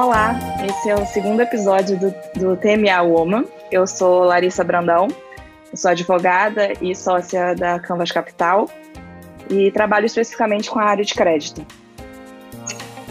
Olá, esse é o segundo episódio do, do TMA Woman. Eu sou Larissa Brandão, sou advogada e sócia da Canvas Capital e trabalho especificamente com a área de crédito.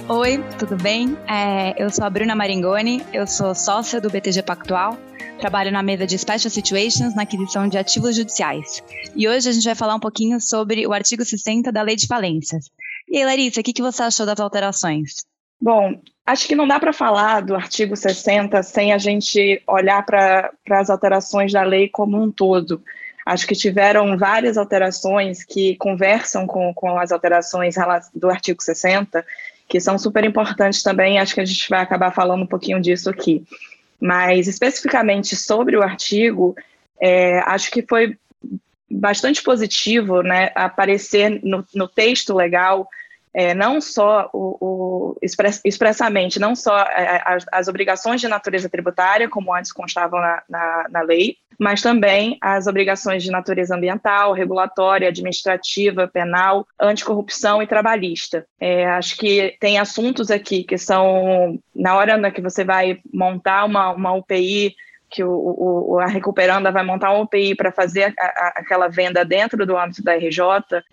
Oi, tudo bem? É, eu sou a Bruna Maringoni, eu sou sócia do BTG Pactual, trabalho na mesa de Special Situations na aquisição de ativos judiciais. E hoje a gente vai falar um pouquinho sobre o artigo 60 da Lei de Falências. E aí, Larissa, o que, que você achou das alterações? Bom, acho que não dá para falar do artigo 60 sem a gente olhar para as alterações da lei como um todo. Acho que tiveram várias alterações que conversam com, com as alterações do artigo 60, que são super importantes também. Acho que a gente vai acabar falando um pouquinho disso aqui. Mas, especificamente sobre o artigo, é, acho que foi bastante positivo né, aparecer no, no texto legal é, não só o, o express, expressamente, não só é, as, as, obrigações de natureza tributária, como antes constavam na, na, na, lei, mas também as obrigações de natureza ambiental, regulatória, administrativa, penal, anticorrupção e trabalhista. É, acho que tem assuntos aqui que são, na hora que você vai montar uma, uma UPI que o, o, a Recuperanda vai montar um UPI para fazer a, a, aquela venda dentro do âmbito da RJ,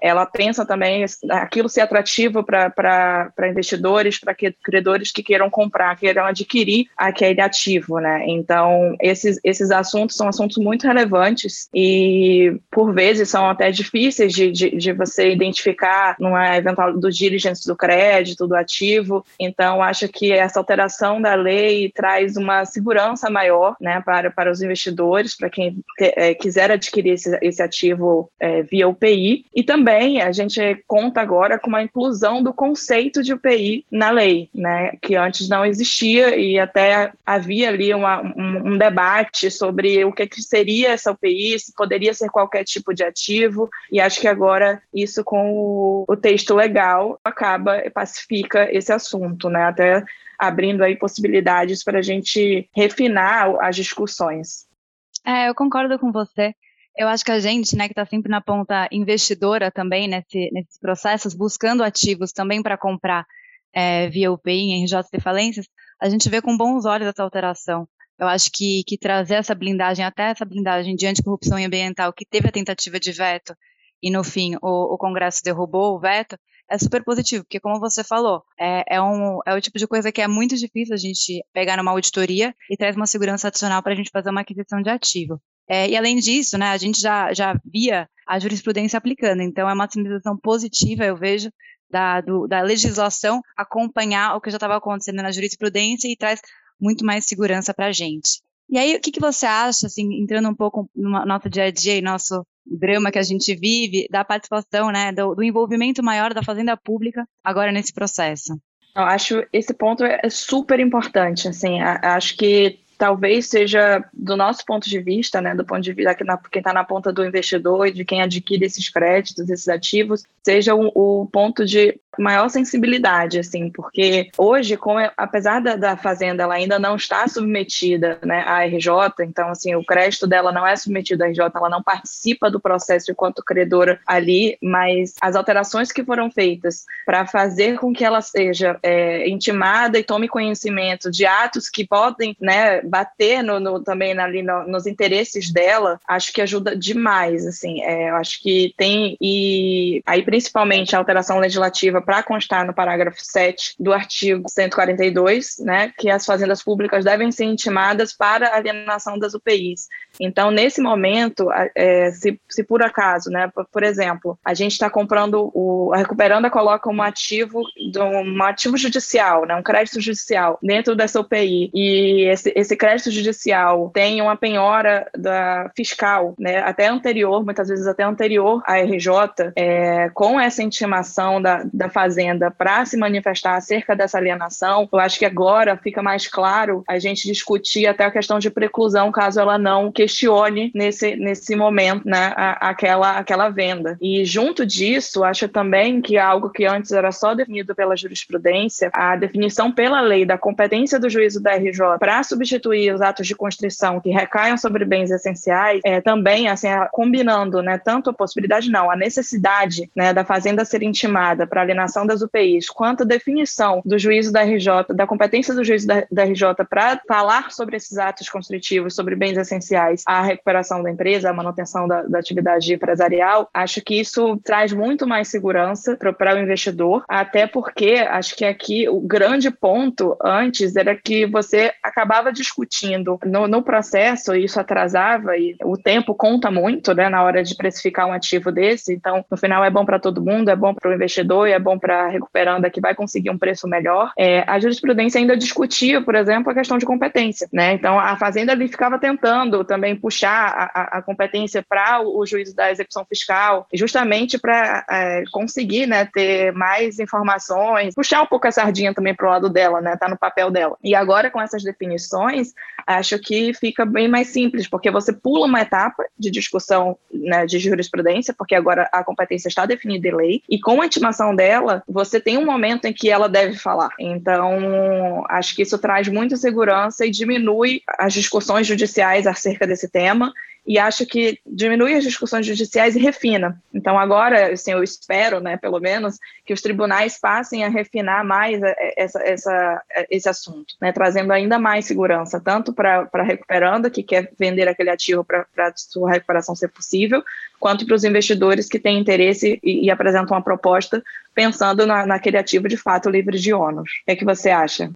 ela pensa também aquilo ser atrativo para investidores, para credores que queiram comprar, queiram adquirir aquele ativo, né? Então, esses, esses assuntos são assuntos muito relevantes e, por vezes, são até difíceis de, de, de você identificar numa eventual do diligence do crédito, do ativo. Então, acho que essa alteração da lei traz uma segurança maior, né? Para, para os investidores, para quem te, é, quiser adquirir esse, esse ativo é, via UPI. E também a gente conta agora com uma inclusão do conceito de UPI na lei, né, que antes não existia e até havia ali uma, um, um, debate sobre o que, que seria essa UPI, se poderia ser qualquer tipo de ativo, e acho que agora isso com o, o texto legal acaba, pacifica esse assunto, né, até abrindo aí possibilidades para a gente refinar as discussões. É, eu concordo com você. Eu acho que a gente, né, que está sempre na ponta investidora também nesse, nesses processos, buscando ativos também para comprar é, via UPI em RJ de falências, a gente vê com bons olhos essa alteração. Eu acho que, que trazer essa blindagem, até essa blindagem de anticorrupção ambiental, que teve a tentativa de veto, e no fim o, o Congresso derrubou o veto, é super positivo, porque como você falou, é, é, um, é o tipo de coisa que é muito difícil a gente pegar numa auditoria e traz uma segurança adicional para a gente fazer uma aquisição de ativo. É, e além disso, né, a gente já, já via a jurisprudência aplicando, então é uma sinalização positiva, eu vejo, da, do, da legislação acompanhar o que já estava acontecendo na jurisprudência e traz muito mais segurança para a gente. E aí, o que, que você acha, assim, entrando um pouco no nosso dia a dia e nosso drama que a gente vive, da participação, né, do, do envolvimento maior da fazenda pública agora nesse processo? Eu acho esse ponto é super importante, assim, acho que talvez seja, do nosso ponto de vista, né, do ponto de vista de quem está na ponta do investidor e de quem adquire esses créditos, esses ativos, seja o, o ponto de maior sensibilidade, assim, porque hoje, como é, apesar da, da, fazenda ela ainda não está submetida né, à RJ, então assim o crédito dela não é submetido à RJ, ela não participa do processo enquanto credora ali, mas as alterações que foram feitas para fazer com que ela seja é, intimada e tome conhecimento de atos que podem né, bater no, no também ali no, nos interesses dela, acho que ajuda demais, assim, é, acho que tem e aí principalmente a alteração legislativa para constar no parágrafo 7 do artigo 142, né, que as fazendas públicas devem ser intimadas para alienação das UPIs. Então, nesse momento, é, se, se, por acaso, né, por, exemplo, a gente está comprando, o, a Recuperanda coloca um ativo, um ativo judicial, né, um crédito judicial dentro dessa UPI, e esse, esse crédito judicial tem uma penhora da fiscal, né, até anterior, muitas vezes até anterior à RJ, é, com essa intimação da, da Fazenda para se manifestar acerca dessa alienação, eu acho que agora fica mais claro a gente discutir até a questão de preclusão, caso ela não que questione nesse, nesse momento né, a, aquela, aquela venda. E junto disso, acho também que algo que antes era só definido pela jurisprudência, a definição pela lei da competência do juízo da RJ para substituir os atos de constrição que recaiam sobre bens essenciais, é, também assim, combinando né, tanto a possibilidade, não, a necessidade né, da fazenda ser intimada para alienação das UPIs, quanto a definição do juízo da RJ, da competência do juízo da, da RJ para falar sobre esses atos constritivos, sobre bens essenciais, a recuperação da empresa, a manutenção da, da atividade empresarial, acho que isso traz muito mais segurança para o investidor, até porque acho que aqui o grande ponto antes era que você acabava discutindo no, no processo, e isso atrasava, e o tempo conta muito né, na hora de precificar um ativo desse, então no final é bom para todo mundo, é bom para o investidor e é bom para a recuperanda que vai conseguir um preço melhor. É, a jurisprudência ainda discutia, por exemplo, a questão de competência, né? Então a Fazenda ali ficava tentando também puxar a, a competência para o, o juízo da execução fiscal, justamente para é, conseguir né, ter mais informações, puxar um pouco a sardinha também para o lado dela, né? Tá no papel dela. E agora com essas definições, acho que fica bem mais simples, porque você pula uma etapa de discussão né, de jurisprudência, porque agora a competência está definida em lei, e com a intimação dela, você tem um momento em que ela deve falar. Então, acho que isso traz muita segurança e diminui as discussões judiciais acerca desse tema e acho que diminui as discussões judiciais e refina. Então, agora, assim, eu espero, né, pelo menos, que os tribunais passem a refinar mais essa, essa, esse assunto, né, trazendo ainda mais segurança, tanto para a recuperanda, que quer vender aquele ativo para sua recuperação ser possível, quanto para os investidores que têm interesse e, e apresentam uma proposta pensando na, naquele ativo de fato livre de ônus. O que, é que você acha?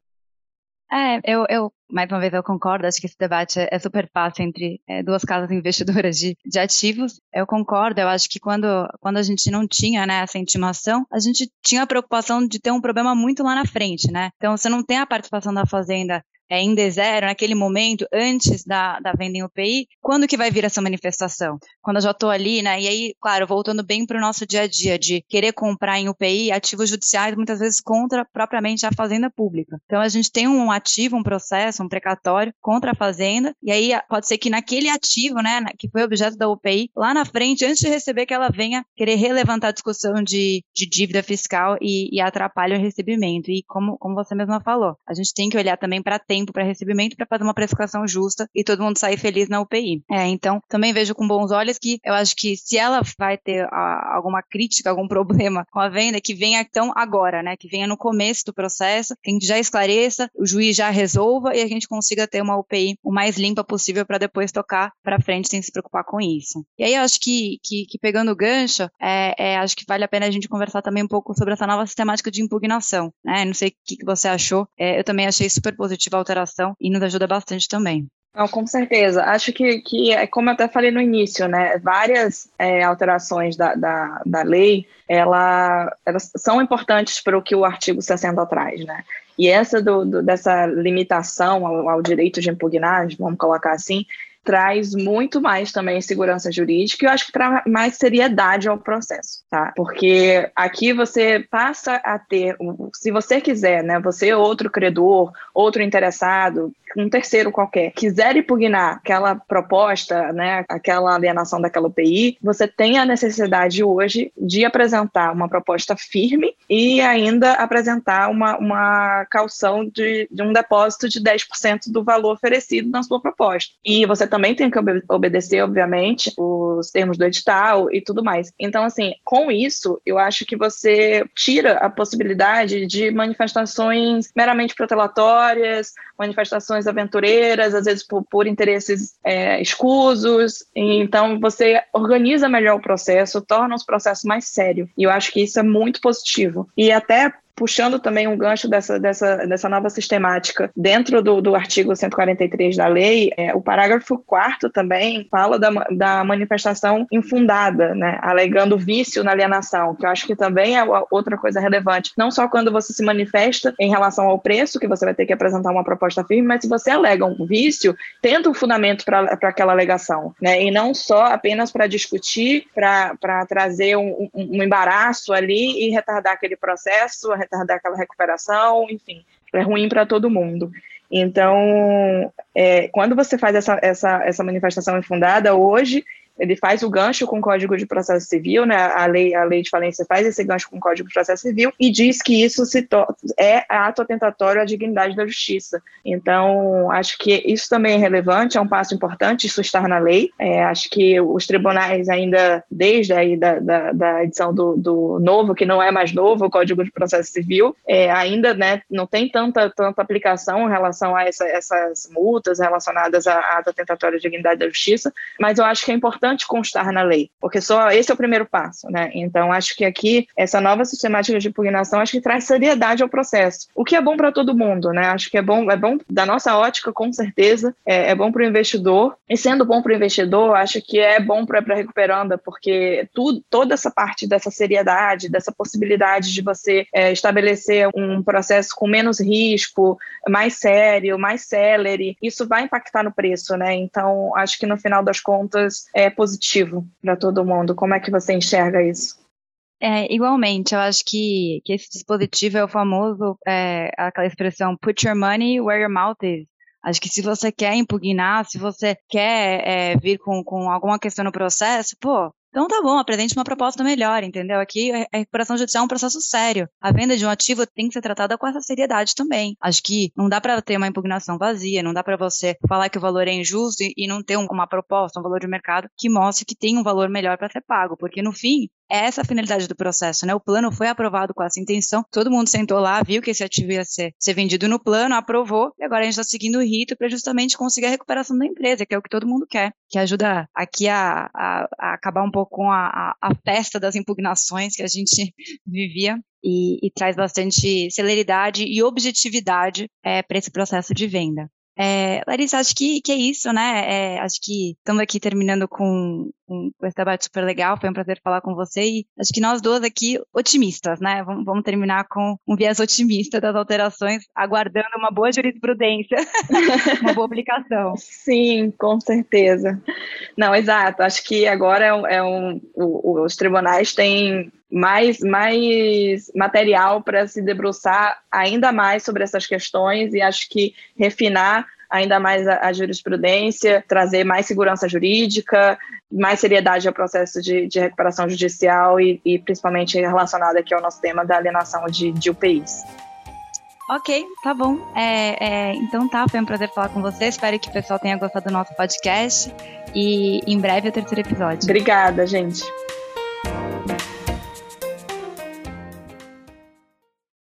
É, eu, eu, mais uma vez, eu concordo. Acho que esse debate é, é super fácil entre é, duas casas investidoras de, de ativos. Eu concordo. Eu acho que quando, quando a gente não tinha né, essa intimação, a gente tinha a preocupação de ter um problema muito lá na frente, né? Então, você não tem a participação da fazenda é, em D0, naquele momento, antes da, da venda em UPI, quando que vai vir essa manifestação? Quando eu já estou ali, né? E aí, claro, voltando bem para o nosso dia a dia, de querer comprar em UPI ativos judiciais, muitas vezes contra propriamente a fazenda pública. Então, a gente tem um ativo, um processo, um precatório contra a fazenda, e aí pode ser que naquele ativo, né, que foi objeto da UPI, lá na frente, antes de receber, que ela venha querer relevantar a discussão de, de dívida fiscal e, e o recebimento. E como, como você mesma falou, a gente tem que olhar também para tempo tempo para recebimento para fazer uma precificação justa e todo mundo sair feliz na UPI. É, então, também vejo com bons olhos que eu acho que se ela vai ter a, alguma crítica, algum problema com a venda, que venha então agora, né? Que venha no começo do processo, que a gente já esclareça, o juiz já resolva e a gente consiga ter uma UPI o mais limpa possível para depois tocar para frente sem se preocupar com isso. E aí eu acho que, que, que pegando o gancho, é, é, acho que vale a pena a gente conversar também um pouco sobre essa nova sistemática de impugnação. Né? Não sei o que, que você achou. É, eu também achei super positiva a alteração e nos ajuda bastante também. Não, com certeza. Acho que, que, é como eu até falei no início, né? Várias é, alterações da, da, da lei, ela, elas são importantes para o que o artigo 60 traz, né? E essa do, do dessa limitação ao, ao, direito de impugnar, vamos colocar assim, traz muito mais também segurança jurídica e eu acho que traz mais seriedade ao processo, tá? Porque aqui você passa a ter, se você quiser, né, você outro credor, outro interessado, um terceiro qualquer, quiser impugnar aquela proposta, né, aquela alienação daquela UPI, você tem a necessidade hoje de apresentar uma proposta firme e ainda apresentar uma, uma calção de, de um depósito de 10% do valor oferecido na sua proposta. E você também tem que obedecer, obviamente, os termos do edital e tudo mais. Então, assim, com isso, eu acho que você tira a possibilidade de manifestações meramente protelatórias, manifestações aventureiras, às vezes por, por interesses é, escusos. Então, você organiza melhor o processo, torna os processos mais sérios. E eu acho que isso é muito positivo. E até puxando também um gancho dessa, dessa, dessa nova sistemática dentro do, do artigo 143 da lei, é, o parágrafo 4 também fala da, da manifestação infundada, né, alegando vício na alienação, que eu acho que também é outra coisa relevante, não só quando você se manifesta em relação ao preço, que você vai ter que apresentar uma proposta firme, mas se você alega um vício, tenta um fundamento para aquela alegação, né, e não só apenas para discutir, para trazer um, um, um embaraço ali e retardar aquele processo, retardar aquela recuperação, enfim, é ruim para todo mundo. Então, é, quando você faz essa, essa, essa manifestação infundada, hoje ele faz o gancho com o Código de Processo Civil, né? A lei, a lei de falência faz esse gancho com o Código de Processo Civil e diz que isso é ato atentatório à dignidade da justiça. Então, acho que isso também é relevante, é um passo importante isso estar na lei. É, acho que os tribunais ainda, desde aí da, da, da edição do, do, novo, que não é mais novo, o Código de Processo Civil, é, ainda né, não tem tanta, tanta aplicação em relação a essa, essas multas relacionadas a ato atentatório à dignidade da justiça, mas eu acho que é importante importante constar na lei, porque só esse é o primeiro passo, né? Então, acho que aqui, essa nova sistemática de impugnação, acho que traz seriedade ao processo, o que é bom para todo mundo, né? Acho que é bom, é bom da nossa ótica, com certeza, é, é bom para o investidor, e sendo bom para o investidor, acho que é bom para a recuperanda, porque tudo, toda essa parte dessa seriedade, dessa possibilidade de você é, estabelecer um processo com menos risco, mais sério, mais celere, isso vai impactar no preço, né? Então, acho que no final das contas, é, positivo para todo mundo. Como é que você enxerga isso? É, igualmente, eu acho que, que esse dispositivo é o famoso, é, aquela expressão put your money where your mouth is. Acho que se você quer impugnar, se você quer é, vir com, com alguma questão no processo, pô, então tá bom, apresente uma proposta melhor, entendeu? Aqui a recuperação judicial é um processo sério. A venda de um ativo tem que ser tratada com essa seriedade também. Acho que não dá para ter uma impugnação vazia, não dá para você falar que o valor é injusto e, não ter uma proposta, um valor de mercado que mostre que tem um valor melhor para ser pago, porque no fim é essa finalidade do processo, né? O plano foi aprovado com essa intenção, todo mundo sentou lá, viu que esse ativo ia ser, ser vendido no plano, aprovou, e agora a gente está seguindo o rito para justamente conseguir a recuperação da empresa, que é o que todo mundo quer, que ajuda aqui a, a, a acabar um pouco com a, a, a, festa das impugnações que a gente vivia. E, e traz bastante celeridade e objetividade é, para esse processo de venda. É, Larissa, acho que, que é isso, né? É, acho que estamos aqui terminando com, com, esse debate super legal. Foi um prazer falar com você e acho que nós duas aqui otimistas, né? Vamos, vamos terminar com um viés otimista das alterações, aguardando uma boa jurisprudência, uma boa aplicação. Sim, com certeza. Não, exato. Acho que agora é um, é um os tribunais têm mais, mais material para se debruçar ainda mais sobre essas questões e acho que refinar ainda mais a, a jurisprudência, trazer mais segurança jurídica, mais seriedade ao processo de, de recuperação judicial e, e, principalmente relacionado aqui ao nosso tema da alienação de, de UPIs. Ok, tá bom. É, é, então tá, foi um prazer falar com você. Espero que o pessoal tenha gostado do nosso podcast. E em breve o terceiro episódio. Obrigada, gente.